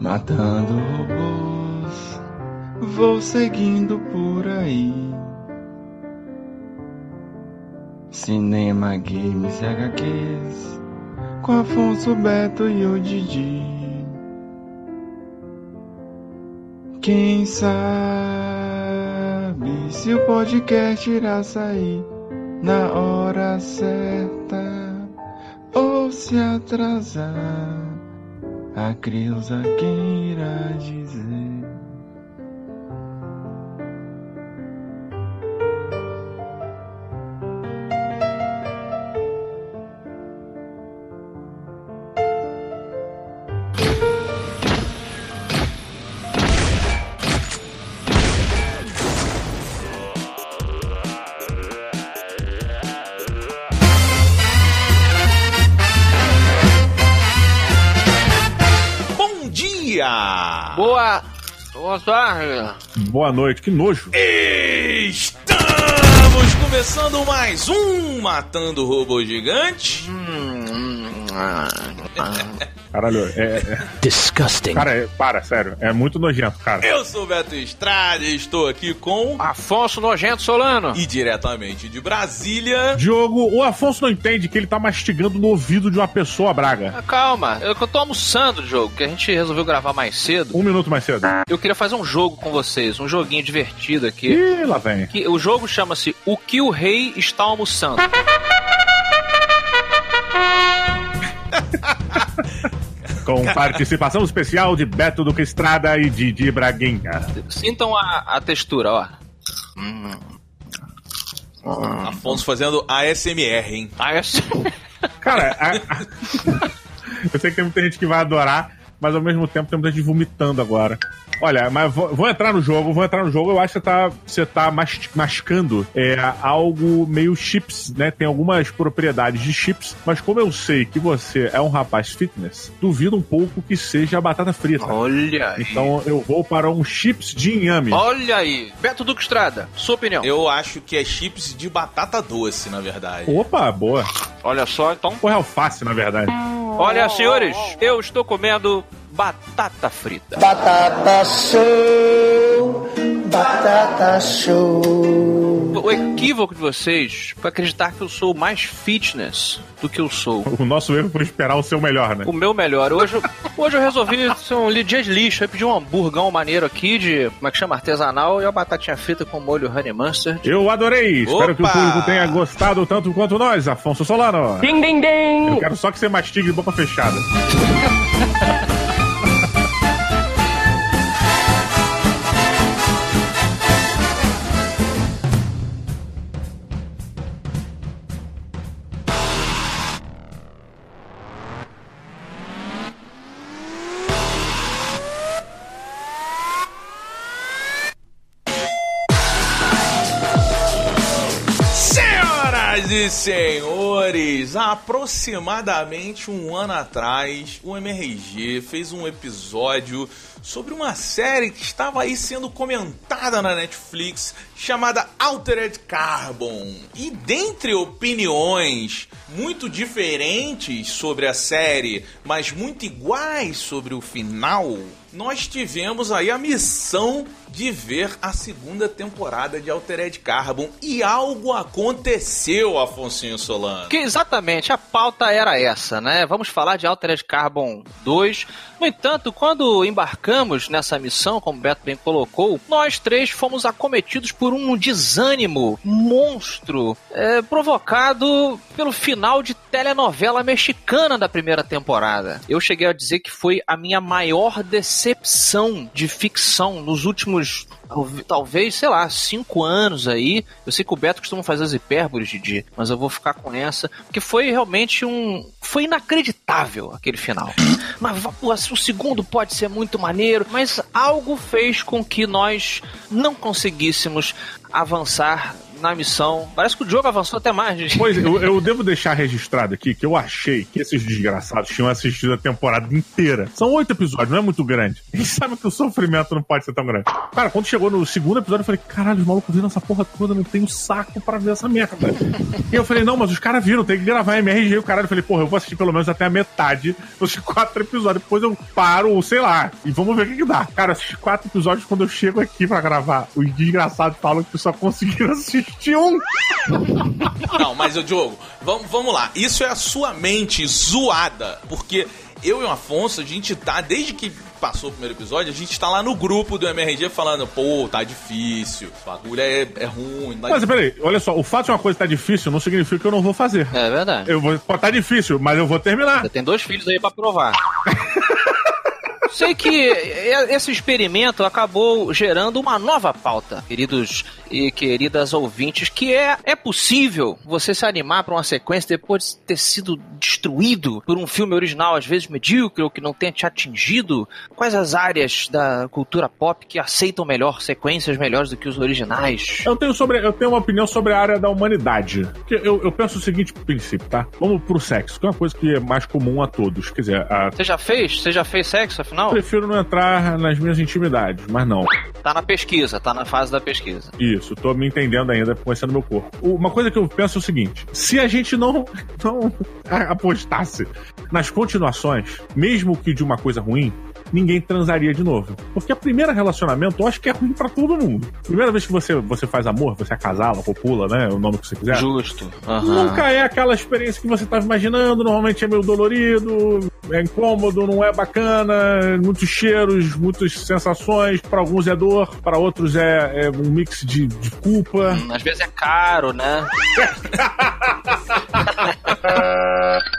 matando robôs, vou seguindo por aí. Cinema, games e HQs, com Afonso, Beto e o Didi. Quem sabe se o podcast irá sair na hora certa ou se atrasar? A Creuza quem irá dizer? Boa tarde. Boa noite, que nojo. Estamos começando mais um Matando Robô Gigante. Hum, hum, ah, ah. Caralho, é. é- Disgusting. cara, é- para, sério. É muito nojento, cara. Eu sou o Beto Estrada e estou aqui com. Afonso Nojento Solano. E diretamente de Brasília. Diogo, o Afonso não entende que ele tá mastigando no ouvido de uma pessoa, Braga. Ah, Calma, eu, eu tô almoçando o jogo, que a gente resolveu gravar mais cedo. Um minuto mais cedo. Eu queria fazer um jogo com vocês, um joguinho divertido aqui. Ih, lá vem. Que, o jogo chama-se O que o Rei está almoçando. Com participação especial de Beto Duque Estrada e Didi Braguinha. Sintam a, a textura, ó. Hum. Afonso fazendo ASMR, hein? Essa- Cara, a- a- eu sei que tem muita gente que vai adorar, mas ao mesmo tempo tem muita gente vomitando agora. Olha, mas vou, vou entrar no jogo, vou entrar no jogo. Eu acho que você tá, você tá mas- mascando é, algo meio chips, né? Tem algumas propriedades de chips, mas como eu sei que você é um rapaz fitness, duvido um pouco que seja batata frita. Olha aí. Então eu vou para um chips de inhame. Olha aí. Beto Duque Estrada, sua opinião. Eu acho que é chips de batata doce, na verdade. Opa, boa. Olha só, então. Porra, é alface, na verdade. Olha, senhores, eu estou comendo batata frita. Batata show, batata show. O equívoco de vocês foi acreditar que eu sou mais fitness do que eu sou. O nosso erro foi esperar o seu melhor, né? O meu melhor. Hoje, eu- hoje eu resolvi ser um dia de lixo. Eu pedi um hamburgão maneiro aqui de, como é que chama, artesanal e uma batatinha frita com molho honey mustard. Eu adorei! Espero que o Opa! público tenha gostado tanto quanto nós, Afonso Solano. Ding, ding, ding. Eu quero só que você mastigue de boca fechada. senhores, aproximadamente um ano atrás, o MRG fez um episódio sobre uma série que estava aí sendo comentada na Netflix chamada Altered Carbon. E dentre opiniões muito diferentes sobre a série, mas muito iguais sobre o final, nós tivemos aí a missão de ver a segunda temporada de Altered Carbon e algo aconteceu, Afonso Solano. Que exatamente, a pauta era essa, né? Vamos falar de Altered Carbon 2. No entanto, quando embarcamos nessa missão, como o Beto bem colocou, nós três fomos acometidos por um desânimo monstro é, provocado pelo final de telenovela mexicana da primeira temporada. Eu cheguei a dizer que foi a minha maior decepção de ficção nos últimos talve- talvez, sei lá, cinco anos aí. Eu sei que o Beto costuma fazer as hipérboles, Didi, mas eu vou ficar com essa, porque foi realmente um. Foi inacreditável aquele final. Mas pô, o segundo pode ser muito maneiro, mas algo fez com que nós não conseguíssemos avançar na missão. Parece que o jogo avançou até mais. gente. Pois, eu, eu devo deixar registrado aqui que eu achei que esses desgraçados tinham assistido a temporada inteira. São oito episódios, não é muito grande. Eles sabem que o sofrimento não pode ser tão grande. Cara, quando chegou no segundo episódio, eu falei, caralho, os malucos viram essa porra toda, não tenho saco pra ver essa merda. e eu falei, não, mas os caras viram, tem que gravar MRG. O caralho, eu falei, porra, eu vou assistir pelo menos até a metade dos quatro episódios. Depois eu paro, sei lá, e vamos ver o que, que dá. Cara, eu assisti quatro episódios quando eu chego aqui pra gravar. Os desgraçados falam que só conseguiram assistir um. Não, mas, ô Diogo, vamos, vamos lá. Isso é a sua mente zoada. Porque eu e o Afonso, a gente tá, desde que passou o primeiro episódio, a gente tá lá no grupo do MRG falando, pô, tá difícil, o bagulho é, é ruim. Mas peraí, olha só, o fato de uma coisa estar difícil não significa que eu não vou fazer. É verdade. Eu vou, pode estar difícil, mas eu vou terminar. Você tem dois filhos aí pra provar. Sei que esse experimento acabou gerando uma nova pauta, queridos e queridas ouvintes, que é é possível você se animar para uma sequência depois de ter sido destruído por um filme original, às vezes medíocre ou que não tenha te atingido? Quais as áreas da cultura pop que aceitam melhor sequências melhores do que os originais? Eu tenho, sobre, eu tenho uma opinião sobre a área da humanidade. Eu, eu penso o seguinte princípio, tá? Vamos pro sexo, que é uma coisa que é mais comum a todos. Quer dizer, a- Você já fez? Você já fez sexo, afinal? prefiro não entrar nas minhas intimidades, mas não. Tá na pesquisa, tá na fase da pesquisa. Isso, tô me entendendo ainda, conhecendo meu corpo. Uma coisa que eu penso é o seguinte: se a gente não, não apostasse nas continuações, mesmo que de uma coisa ruim, ninguém transaria de novo. Porque a primeira relacionamento eu acho que é ruim pra todo mundo. Primeira vez que você, você faz amor, você acasala, copula, né? O nome que você quiser. Justo. Aham. Nunca é aquela experiência que você estava imaginando, normalmente é meio dolorido, é incômodo, não é bacana, muitos cheiros, muitas sensações, para alguns é dor, para outros é, é um mix de, de culpa. Hum, Às vezes é caro, né?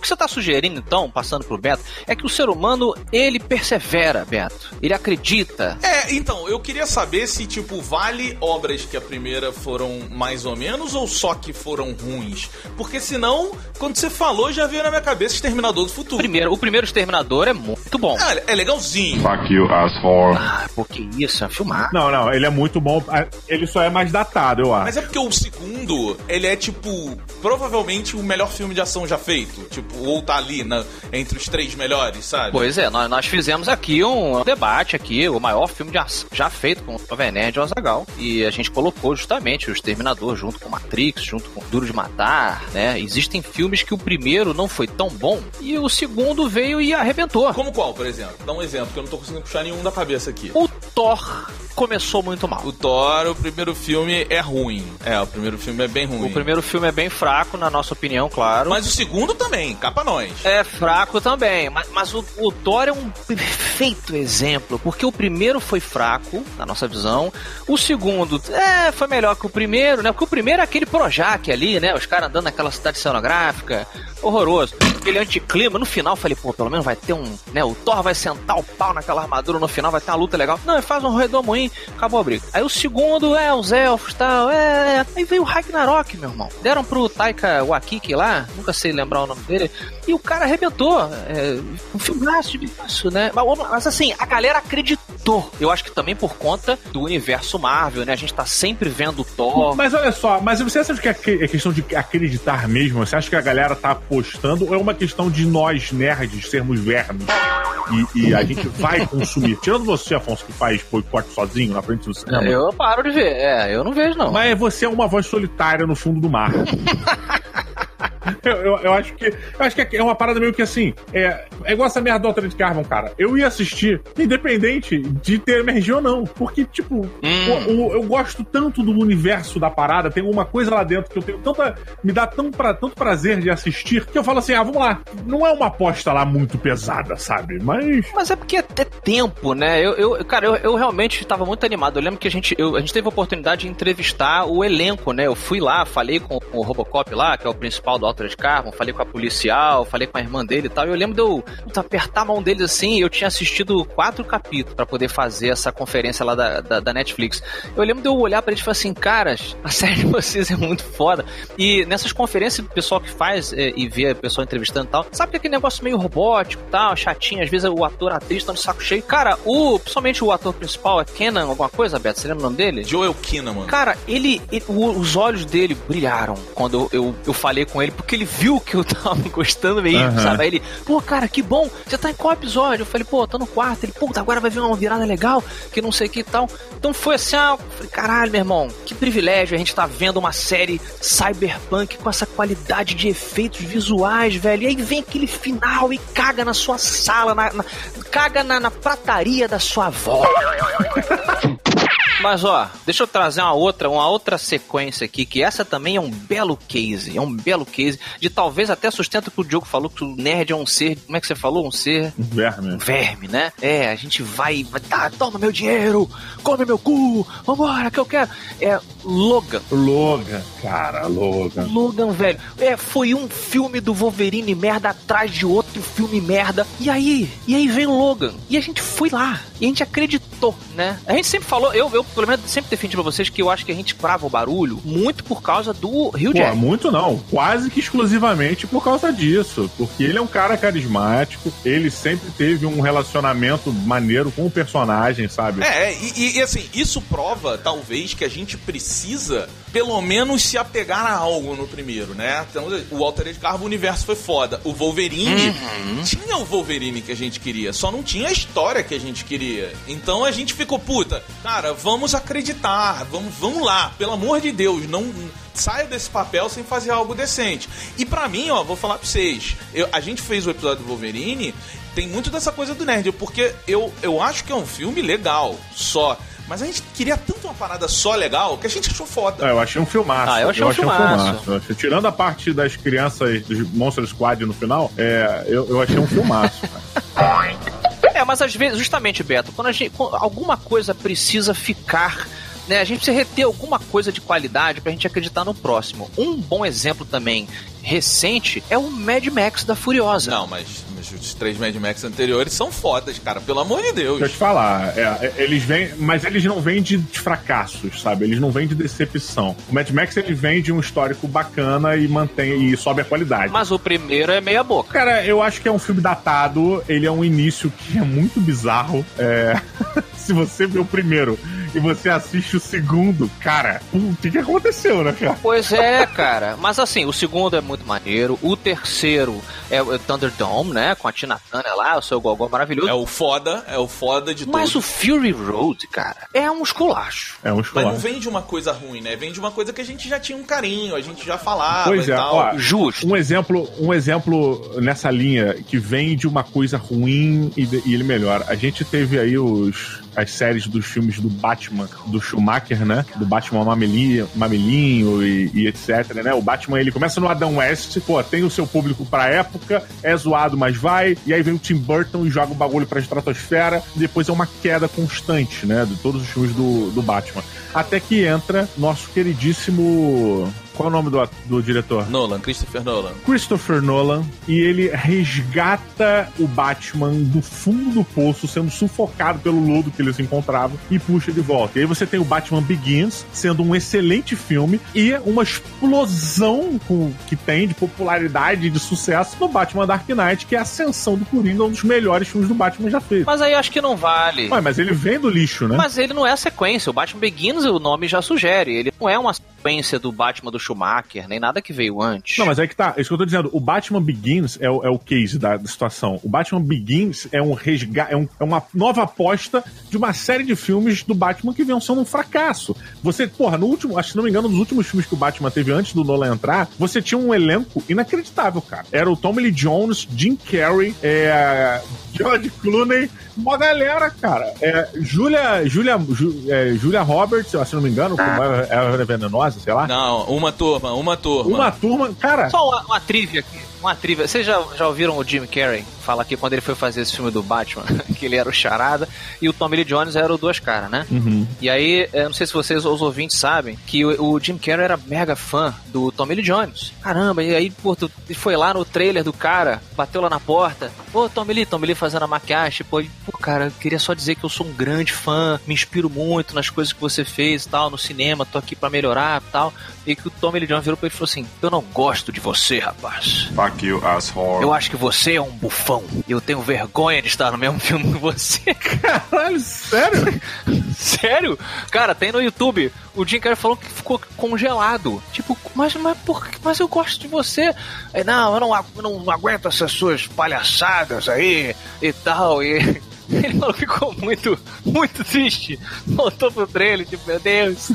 O que você está sugerindo, então, passando pro Beto, é que o ser humano, ele persevera, Beto. Ele acredita. É, então, eu queria saber se, tipo, vale obras que a primeira foram mais ou menos ou só que foram ruins? Porque senão, quando você falou, já veio na minha cabeça Exterminador do Futuro. Primeiro, o primeiro Exterminador é muito bom. Ah, é legalzinho. Fuck you, asshole. Ah, pô, que isso, é filmar. Não, não, ele é muito bom. ah, Ele só é mais datado, eu acho. Mas é porque o segundo, ele é, tipo, provavelmente o melhor filme de ação já feito. Tipo, ou tá ali na, entre os três melhores, sabe? Pois é, nós, nós fizemos aqui um debate aqui, o maior filme de já feito com o Jovem Nerd e o Azaghal. E a gente colocou justamente o Exterminador junto com Matrix, junto com Duro de Matar, né? Existem filmes que o primeiro não foi tão bom e o segundo veio e arrebentou. Como qual, por exemplo? Dá um exemplo, que eu não tô conseguindo puxar nenhum da cabeça aqui. O Thor começou muito mal. O Thor, o primeiro filme é ruim. É, o primeiro filme é bem ruim. O primeiro filme é bem fraco, na nossa opinião, claro. Mas o segundo também, capa nós. É fraco também, mas, mas o, o Thor é um perfeito exemplo, porque o primeiro foi fraco, na nossa visão, o segundo é, foi melhor que o primeiro, né? Porque o primeiro é aquele Projac ali, né? Os caras andando naquela cidade cenográfica, horroroso. Aquele anticlima, no final falei, pô, pelo menos vai ter um, né? O Thor vai sentar o pau naquela armadura no final, vai ter uma luta legal. Não, faz um redomoinho, acabou a briga. Aí o segundo é os elfos tal, é, é. Aí veio o Ragnarok, meu irmão. Deram pro Taika Waititi lá, nunca sei lembrar o nome dele, e o cara arrebentou. É, um filmaço de isso, né? Mas, mas, assim, a galera acreditou. Eu acho que também por conta do universo Marvel, né? A gente tá sempre vendo o Thor. Mas olha só, mas você acha que é que- é questão de acreditar mesmo? Você acha que a galera tá apostando ou é uma questão de nós, nerds, sermos vermes e, e a gente vai consumir? Tirando você, Afonso, que faz boicote sozinho na frente do cinema. Eu paro de ver. É, eu não vejo, não. Mas você é uma voz solitária no fundo do mar. Eu, eu, eu acho que eu acho que é uma parada meio que assim. É, é igual essa merda do Altered Carbon, cara. Eu ia assistir, independente de ter MRG ou não. Porque, tipo, o- o- eu gosto tanto do universo da parada, tem uma coisa lá dentro que eu tenho tanta. Me dá tão pra, tanto prazer de assistir que eu falo assim: ah, vamos lá. Não é uma aposta lá muito pesada, sabe? Mas. Mas é porque é é tempo, né? Eu, eu- cara, eu, eu realmente estava muito animado. Eu lembro que a gente, eu- a gente teve a oportunidade de entrevistar o elenco, né? Eu fui lá, falei com, com o Robocop lá, que é o principal do Altered Altered Carbon, falei com a policial, falei com a irmã dele e tal. E eu lembro de eu puta, apertar a mão deles assim. Eu tinha assistido quatro capítulos pra poder fazer essa conferência lá da, da, da Netflix. Eu lembro de eu olhar pra eles e falar assim: caras, a série de vocês é muito foda. E nessas conferências, o pessoal que faz é, e vê o pessoal entrevistando e tal, sabe que aquele negócio meio robótico tal, chatinho. Às vezes o ator, a atriz tá no saco cheio. Cara, o, principalmente o ator principal é Kenan, alguma coisa, Beto? Você lembra o nome dele? Joel Kinnaman. Cara, ele, ele- o- os olhos dele brilharam quando eu, eu, eu falei com ele, porque ele viu que eu tava gostando mesmo, Aham. sabe? Aí ele, pô, cara, que bom, você tá em qual episódio? Eu falei, pô, tô no quarto. Ele, puta, agora vai vir uma virada legal, que não sei o que e tal. Então foi assim, ah, falei, caralho, meu irmão, que privilégio a gente tá vendo uma série cyberpunk com essa qualidade de efeitos visuais, velho. E aí vem aquele final e caga na sua sala, na, na- caga na, na prataria da sua avó. Mas ó, deixa eu trazer uma outra, uma outra sequência aqui, que essa também é um belo case, é um belo case de talvez até sustento que o Diogo falou que o nerd é um ser, como é que você falou? Um ser Um verme. um verme, né? É, a gente vai, vai tá, toma meu dinheiro, come meu cu, vambora, que eu quero. É Logan. Logan, cara, Logan. Logan, velho. É, foi um filme do Wolverine merda atrás de outro filme merda. E aí? E aí vem o Logan. E a gente foi lá. E a gente acreditou, né? A gente sempre falou, eu, eu pelo menos sempre defendi pra vocês que eu acho que a gente crava o barulho muito por causa do Rio Jack. muito não. Quase que exclusivamente por causa disso. Porque ele é um cara carismático, ele sempre teve um relacionamento maneiro com o personagem, sabe? É, e, e- e, assim, isso prova, talvez, que a gente precisa, pelo menos, se apegar a algo no primeiro, né? Então, o Altered Carbon, universo foi foda. O Wolverine, tinha o Wolverine que a gente queria, só não tinha a história que a gente queria. Então a gente ficou, puta, cara, vamos acreditar, vamos, vamos lá, pelo amor de Deus, não saia desse papel sem fazer algo decente. E pra mim, ó, vou falar pra vocês, eu- a gente fez o episódio do Wolverine, tem muito dessa coisa do nerd, porque eu, eu acho que é um filme legal, só. Mas a gente queria tanto uma parada só legal que a gente achou foda. É, eu achei um filmaço. Ah, eu achei um filmaço. Eu achei- Tirando a parte das crianças dos Monster Squad no final, é, eu, eu achei um filmaço. É, mas às vezes, justamente, Beto, quando, a gente, quando alguma coisa precisa ficar. Né, a gente precisa reter alguma coisa de qualidade pra gente acreditar no próximo. Um bom exemplo também recente é o Mad Max da Furiosa. Não, mas, mas os três Mad Max anteriores são fodas, cara, pelo amor de Deus. Deixa eu te falar, é, é, eles vêm, mas eles não vêm de fracassos, sabe? Eles não vêm de decepção. O Mad Max ele vem de um histórico bacana e mantém e sobe a qualidade. Mas o primeiro é meia boca. Cara, eu acho que é um filme datado. Ele é um início que é muito bizarro. É, Se você vê o primeiro e você assiste o segundo, cara, o que, que aconteceu, né, cara? Pois é, cara. Mas assim, o segundo é muito maneiro. O terceiro é o Thunderdome, né? Com a Tina Turner lá, o seu gogó maravilhoso. É o foda, é o foda de Mas o. Fury Road, cara, é um esculacho. É um Mas não vem de uma coisa ruim, né? Vem de uma coisa que a gente já tinha um carinho, a gente já falava Pois e é, tal. ó, Justo. Um exemplo, um exemplo nessa linha que vem de uma coisa ruim e, de- e ele melhora. A gente teve aí os, as séries dos filmes do Batman, do Schumacher, né? Do Batman Mamelinho, Mamelinho e, e etc, né? O Batman, ele começa no Adam West, pô, tem o seu público pra época, é zoado, mas vai, e aí vem o Tim Burton e joga o bagulho pra estratosfera, depois é uma queda constante, né? De todos os filmes do, do Batman. Até que entra nosso queridíssimo... Qual é o nome do, do diretor? Nolan, Christopher Nolan. Christopher Nolan e ele resgata o Batman do fundo do poço, sendo sufocado pelo lodo que ele se encontrava e puxa de volta. E aí você tem o Batman Begins, sendo um excelente filme e uma explosão com- que tem de popularidade e de sucesso no Batman Dark Knight, que é a ascensão do Coringa, um dos melhores filmes do Batman já feito. Mas aí acho que não vale. Ué, mas ele vem do lixo, né? Mas ele não é a sequência. O Batman Begins, o nome já sugere. Ele não é uma sequência do Batman do Schumacher, nem nada que veio antes. Não, mas é que tá. É isso que eu tô dizendo. O Batman Begins é o, é o case da, da situação. O Batman Begins é um resgate, é, um- é uma nova aposta de uma série de filmes do Batman que vinham sendo um fracasso. Você, porra, no último, acho que não me engano, nos últimos filmes que o Batman teve antes do Nolan entrar, você tinha um elenco inacreditável, cara. Era o Tommy Lee Jones, Jim Carrey, é, George Clooney, uma galera, cara. É, Julia, Julia, Ju- é, Julia Roberts, se não me engano, como é, é venenosa, sei lá. Não, uma turma, uma turma. Uma turma, cara. Só uma, uma trivia aqui. Uma trivia. Vocês já, já ouviram o Jim Carrey? Fala aqui quando ele foi fazer esse filme do Batman, que ele era o Charada e o Tommy Lee Jones era o Duas Caras, né? Uhum. E aí, eu não sei se vocês, os ouvintes, sabem que o, o Jim Carrey era mega fã do Tommy Lee Jones. Caramba, e aí, pô, tu ele foi lá no trailer do cara, bateu lá na porta. Ô, Tommy Lee, Tommy Lee fazendo a maquiagem. Pô, e, pô, cara, eu queria só dizer que eu sou um grande fã, me inspiro muito nas coisas que você fez e tal, no cinema, tô aqui pra melhorar e tal. E que o Tommy Lee Jones virou pra ele e falou assim: Eu não gosto de você, rapaz. Fuck you, asshole. Eu acho que você é um bufão. E eu tenho vergonha de estar no mesmo filme que você. Caralho, sério? Sério? Cara, tem no YouTube. O Jim Carrey falou que ficou congelado. Tipo, mas, mas, por, que- mas eu gosto de você. Aí, não, eu não, eu não aguento essas suas palhaçadas aí e tal. E ele falou que ficou muito, muito triste. Voltou pro trailer, tipo, meu Deus,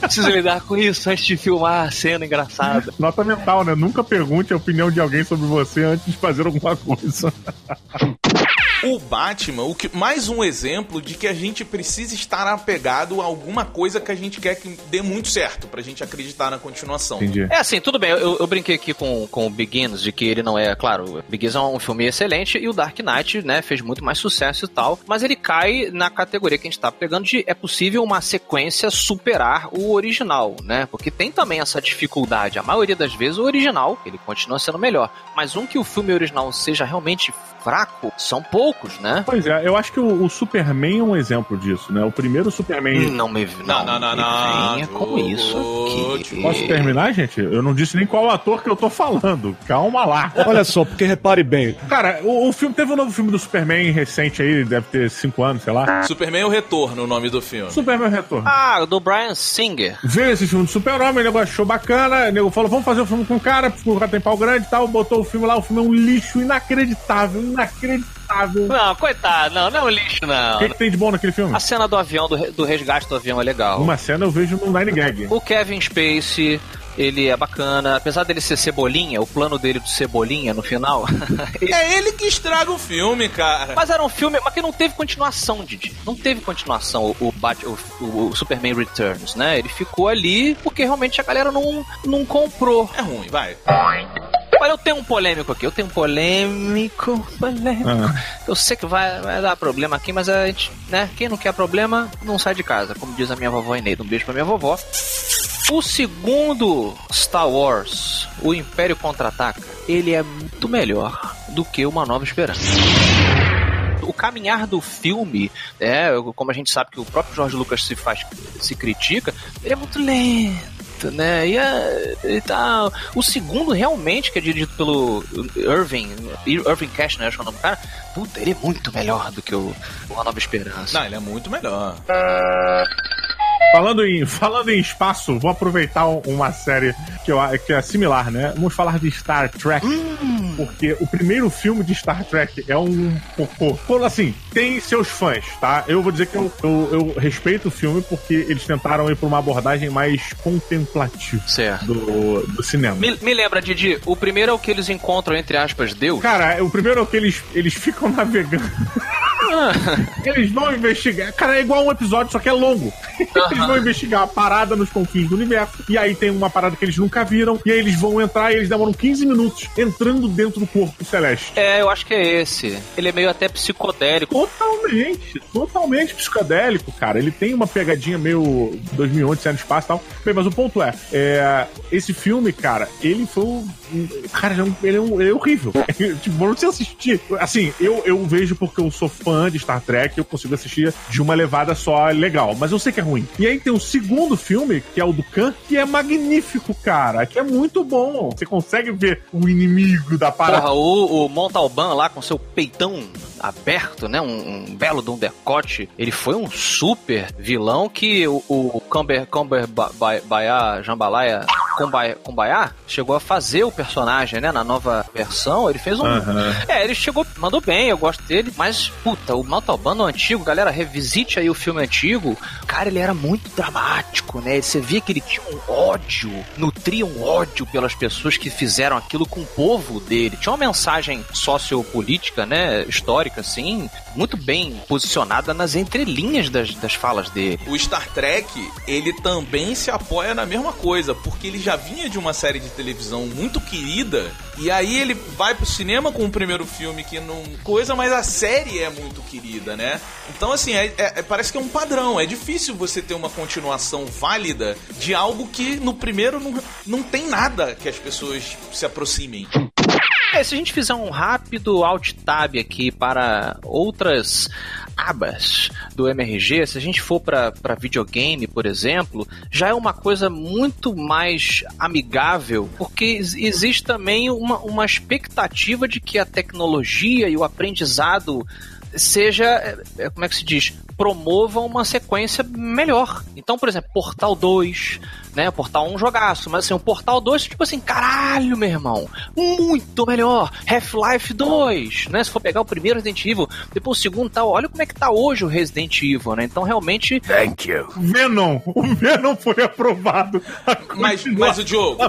preciso lidar com isso antes de filmar a cena engraçada. Nota mental, né? Nunca pergunte a opinião de alguém sobre você antes de fazer alguma coisa. O Batman, o que, mais um exemplo de que a gente precisa estar apegado a alguma coisa que a gente quer que dê muito certo, pra gente acreditar na continuação. Entendi. É assim, tudo bem, eu, eu brinquei aqui com, com o Begins, de que ele não é, claro, Begins é um filme excelente e o Dark Knight, né, fez muito mais sucesso e tal, mas ele cai na categoria que a gente tá pegando de é possível uma sequência superar o original, né, porque tem também essa dificuldade, a maioria das vezes o original, ele continua sendo melhor, mas um que o filme original seja realmente fraco, são poucos, né? Pois é, eu acho que o, o Superman é um exemplo disso, né? O primeiro Superman. Não me, não, Não, não, não, me não. venha com isso aqui. Posso terminar, gente? Eu não disse nem qual ator que eu tô falando. Calma lá. Olha só, porque repare bem, Cara, o, o filme teve um novo filme do Superman recente aí, deve ter cinco anos, sei lá. Superman o Retorno, o nome do filme. Superman Retorno. Ah, do Brian Singer. Veio esse filme do Super-Homem, o nego achou bacana, o nego falou, vamos fazer o filme com o cara, porque o cara tem pau grande e tal, botou o filme lá, o filme é um lixo inacreditável, inacreditável. Não, coitado, não, não é um lixo, não. O que, que tem de bom naquele filme? A cena do avião, do, do resgate do avião é legal. Uma cena eu vejo no Nine Gag. O Kevin Spacey, ele é bacana. Apesar dele ser cebolinha, o plano dele de cebolinha no final. É ele que estraga o filme, cara. Mas era um filme, mas que não teve continuação, Didi. Não teve continuação o, o, Bat- o- o- o Superman Returns, né? Ele ficou ali porque realmente a galera não, não comprou. É ruim, vai. Olha, eu tenho um polêmico aqui. Eu tenho um polêmico. Polêmico. Eu sei que vai, vai dar problema aqui, mas a gente, né? Quem não quer problema, não sai de casa. Como diz a minha vovó Eneida. Um beijo pra minha vovó. O segundo Star Wars, o Império Contra-Ataca, ele é muito melhor do que Uma Nova Esperança. O caminhar do filme, é, como a gente sabe que o próprio George Lucas se faz, se critica, ele é muito lento, né? E, é, e tá, o segundo realmente, que é dirigido pelo Irving, Irving Cashner, acho que é o nome do cara, puta, ele é muito melhor do que o Uma Nova Esperança. Não, ele é muito melhor. Falando em, falando em espaço, vou aproveitar um- uma série que, eu, que é similar, né? Vamos falar de Star Trek. Porque o primeiro filme de Star Trek é um cocô. Quando assim, tem seus fãs, tá? Eu vou dizer que eu, eu, eu respeito o filme porque eles tentaram ir pra uma abordagem mais contemplativa Certo. do, do cinema. Me, me lembra, Didi, o primeiro é o que eles encontram, entre aspas, Deus. Cara, o primeiro é que eles, eles ficam navegando. Eles vão investigar. Cara, é igual um episódio, só que é longo. Eles vão investigar a parada nos confins do universo. E aí tem uma parada que eles nunca viram. E aí eles vão entrar e eles demoram 15 minutos entrando dentro do corpo celeste. É, eu acho que é esse. Ele é meio até psicodélico. Totalmente, totalmente psicodélico, cara. Ele tem uma pegadinha meio 2011, Céu no Espaço e tal. Bem, mas o ponto é, é, esse filme, cara, ele foi um... Cara, ele é, um- ele é, um- ele é horrível. tipo, não sei assistir. Assim, eu, eu vejo porque eu sou fã de Star Trek, eu consigo assistir de uma levada só legal. Mas eu sei que é ruim. E aí tem o segundo filme, que é o do Khan, que é magnífico, cara. Que é muito bom. Você consegue ver o inimigo da parada. O, o Montalban lá com seu peitão aberto, né? Um, um belo de um decote. Ele foi um super vilão que o, o Camber, Camber ba, ba, Baia, Jambalaya Kumbaya, chegou a fazer o personagem, né? Na nova versão. Ele fez um. Aham. É, ele chegou, mandou bem, eu gosto dele, mas, puta, o Montalban no antigo, galera, revisite aí o filme antigo. Cara, ele era muito dramático, né? Você via que ele tinha um ódio, nutria um ódio pelas pessoas que fizeram aquilo com o povo dele. Tinha uma mensagem sociopolítica, né? Histórica, assim, muito bem posicionada nas entrelinhas das, das falas dele. O Star Trek, ele também se apoia na mesma coisa, porque ele já já vinha de uma série de televisão muito querida, e aí ele vai pro cinema com o primeiro filme que não coisa, mas a série é muito querida, né? Então, assim, é, é, parece que é um padrão. É difícil você ter uma continuação válida de algo que no primeiro não, não tem nada que as pessoas se aproximem. É, se a gente fizer um rápido alt tab aqui para outras abas do MRG, se a gente for para videogame, por exemplo, já é uma coisa muito mais amigável, porque existe também uma, uma expectativa de que a tecnologia e o aprendizado seja, é, é, como é que se diz, promovam uma sequência melhor. Então, por exemplo, Portal 2, né? Portal 1 jogaço, mas assim, o Portal 2, tipo assim, caralho, meu irmão, muito melhor. Half-Life 2, né? Se for pegar o primeiro Resident Evil, depois o segundo tal, olha como é que tá hoje o Resident Evil, né? Então, realmente. Thank you. Venom, o Venom foi aprovado. Mas, mas o Diogo,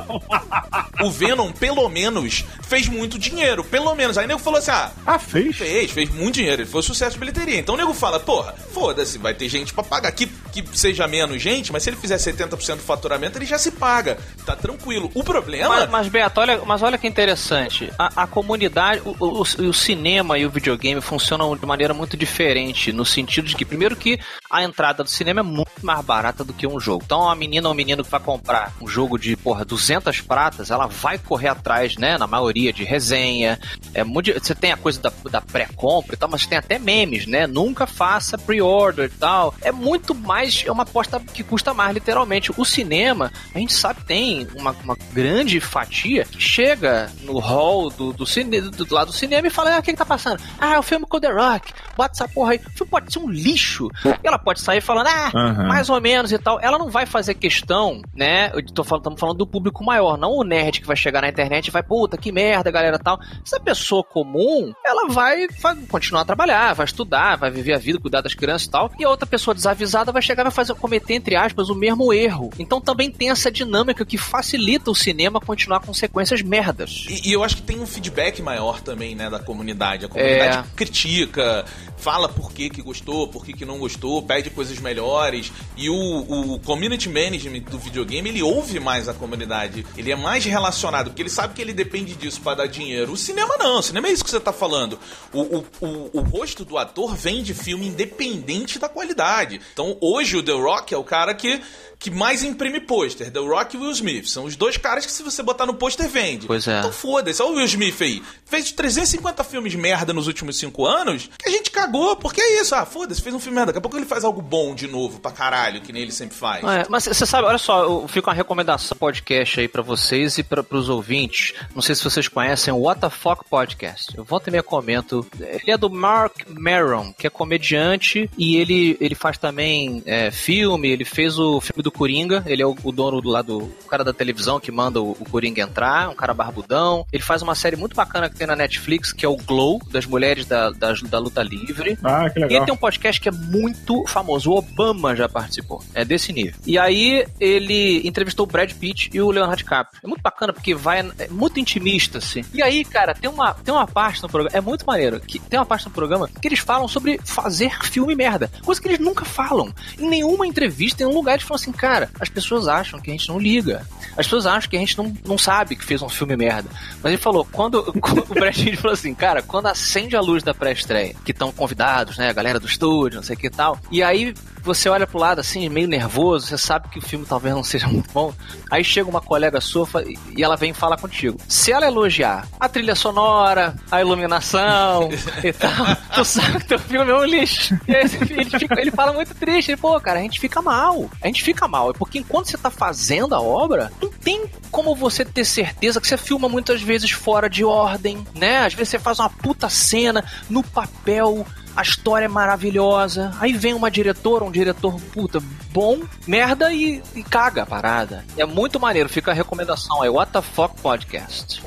o Venom, pelo menos, fez muito dinheiro. Pelo menos. Aí o nego falou assim: ah, ah fez? Fez, fez muito dinheiro. Ele foi um sucesso de bilheteria. Então o nego fala, porra, foda-se, vai ter gente pra pagar. Que, que seja menos gente, mas se ele fizer 70% do faturamento, ele já se paga. Tá tranquilo. O problema. Mas, mas Beto, olha, mas olha que interessante. A, a comunidade, o, o, o, cinema e o videogame funcionam de maneira muito diferente. No sentido de que, primeiro, que a entrada do cinema é muito mais barata do que um jogo. Então, uma menina ou um menino que vai comprar um jogo de, porra, 200 pratas, ela vai correr atrás, né? Na maioria de resenha. É muito, você tem a coisa da, da pré-compra e tal, mas tem até memes, né? Nunca faça pre-order e tal. É muito mais, é uma aposta que custa mais, literalmente. O cinema, a gente sabe, tem uma, uma grande fatia que chega no hall do, do, cine, do, do lado do cinema e fala: ah, o que, que tá passando? Ah, é o filme com The Rock, bota essa porra aí. O filme pode ser um lixo. E ela pode sair falando, ah, uhum. mais ou menos e tal. Ela não vai fazer questão, né? Eu tô falando, estamos falando do público maior, não o nerd que vai chegar na internet e vai, puta, que merda, galera tal. Essa pessoa comum, ela vai, vai continuar a trabalhar, vai estudar, vai viver a vida, cuidar das crianças e tal. E a outra pessoa desavisada vai chegar e vai fazer, cometer, entre aspas, o mesmo erro. Então também tem essa dinâmica que facilita o cinema continuar com sequências merdas. E, e eu acho que tem um feedback maior também, né, da comunidade. A comunidade é... critica, fala por que, que gostou, por que, que não gostou, pede coisas melhores. E o, o community management do videogame, ele ouve mais a comunidade. Ele é mais relacionado, porque ele sabe que ele depende disso para dar dinheiro. O cinema não, o cinema é isso que você tá falando. O, o, o, o rosto do ator vem de filme independente da qualidade. Então hoje o The Rock é o cara que que mais imprime pôster, The Rock e Will Smith. São os dois caras que se você botar no pôster vende. Pois é. Então foda-se, olha o Will Smith aí. Fez 350 filmes de merda nos últimos 5 anos, que a gente cagou, porque é isso. Ah, foda-se, fez um filme merda. Daqui a pouco ele faz algo bom de novo pra caralho, que nem ele sempre faz. É, mas você sabe, olha só, eu fico uma recomendação podcast aí para vocês e para os ouvintes. Não sei se vocês conhecem o What the Fuck Podcast. Eu volto e meia comento. Ele é do Mark Maron, que é comediante e ele, ele faz também é, filme, ele fez o filme do do Coringa, ele é o, o dono do lado, o cara da televisão que manda o, o, Coringa entrar, um cara barbudão. Ele faz uma série muito bacana que tem na Netflix, que é o Glow, das mulheres da, da, da luta livre. Ah, que legal. E ele tem um podcast que é muito famoso, o Obama já participou, é desse nível. E aí ele entrevistou o Brad Pitt e o Leonardo DiCaprio. É muito bacana porque vai, é muito intimista, assim. E aí, cara, tem uma, tem uma parte no programa, é muito maneiro, que tem uma parte no programa que eles falam sobre fazer filme merda, coisa que eles nunca falam. Em nenhuma entrevista, em um lugar, eles falam assim, cara, as pessoas acham que a gente não liga. As pessoas acham que a gente não, não sabe que fez um filme merda. Mas ele falou, quando, o Brad Pitt falou assim, cara, quando acende a luz da pré-estreia, que estão convidados, né, a galera do estúdio, não sei o que e tal, e aí você olha pro lado assim, meio nervoso, você sabe que o filme talvez não seja muito bom. Aí chega uma colega sua e ela vem falar contigo. Se ela elogiar a trilha sonora, a iluminação e tal, tu sabe que teu filme é um lixo. E aí ele, fica, ele fala muito triste. Ele, pô, cara, a gente fica mal. A gente fica mal. É porque enquanto você tá fazendo a obra, não tem como você ter certeza que você filma muitas vezes fora de ordem, né? Às vezes você faz uma puta cena no papel a história é maravilhosa. Aí vem uma diretora, um diretor puta bom, merda e, e caga a parada. É muito maneiro, fica a recomendação. É What the Fuck Podcast.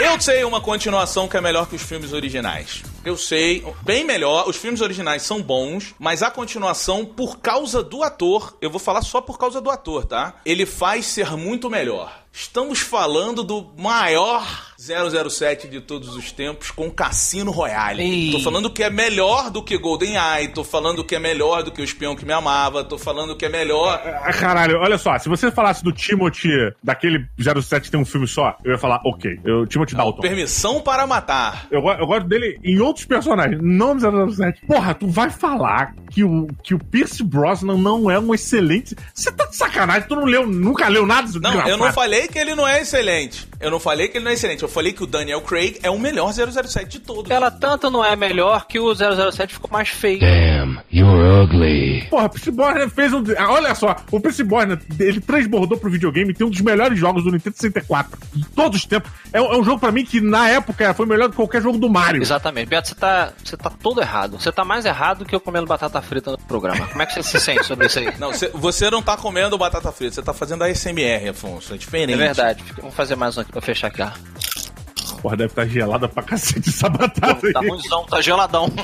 Eu sei uma continuação que é melhor que os filmes originais. Eu sei, bem melhor. Os filmes originais são bons, mas a continuação, por causa do ator, eu vou falar só por causa do ator, tá? Ele faz ser muito melhor. Estamos falando do maior 007 de todos os tempos com Cassino Royale. Ih. Tô falando que é melhor do que GoldenEye, tô falando que é melhor do que O Espião que Me Amava, tô falando que é melhor... Ah, caralho, olha só, se você falasse do Timothy, daquele 07 que tem um filme só, eu ia falar, ok, eu, Timothy Dalton. Permissão para Matar. Eu, eu gosto dele em outros personagens, não no 007. Porra, tu vai falar que o, que o Pierce Brosnan não é um excelente... Você tá de sacanagem, tu não leu, nunca leu nada disso? Não, eu não falei que ele não é excelente. Eu não falei que ele não é excelente. Eu falei que o Daniel Craig é o melhor 007 de todos. Ela tanto não é melhor que o 007 ficou mais feio. Damn, you're ugly. Porra, o Pierce Brosnan fez um... ah, Olha só, o Pierce Brosnan, ele transbordou pro videogame e tem um dos melhores jogos do Nintendo 64 de todos os tempos. É, um- é um jogo pra mim que, na época, foi melhor do que qualquer jogo do Mario. Exatamente. Beto, você tá, você tá todo errado. Você tá mais errado que eu comendo batata frita no programa. Como é que você se sente sobre isso aí? Não, cê- você não tá comendo batata frita, você tá fazendo ASMR, Afonso. É diferente. É verdade. Vamos fazer mais um aqui pra fechar aqui, ó. Porra, deve estar gelada pra cacete essa batata Tá aí. ruimzão, tá geladão.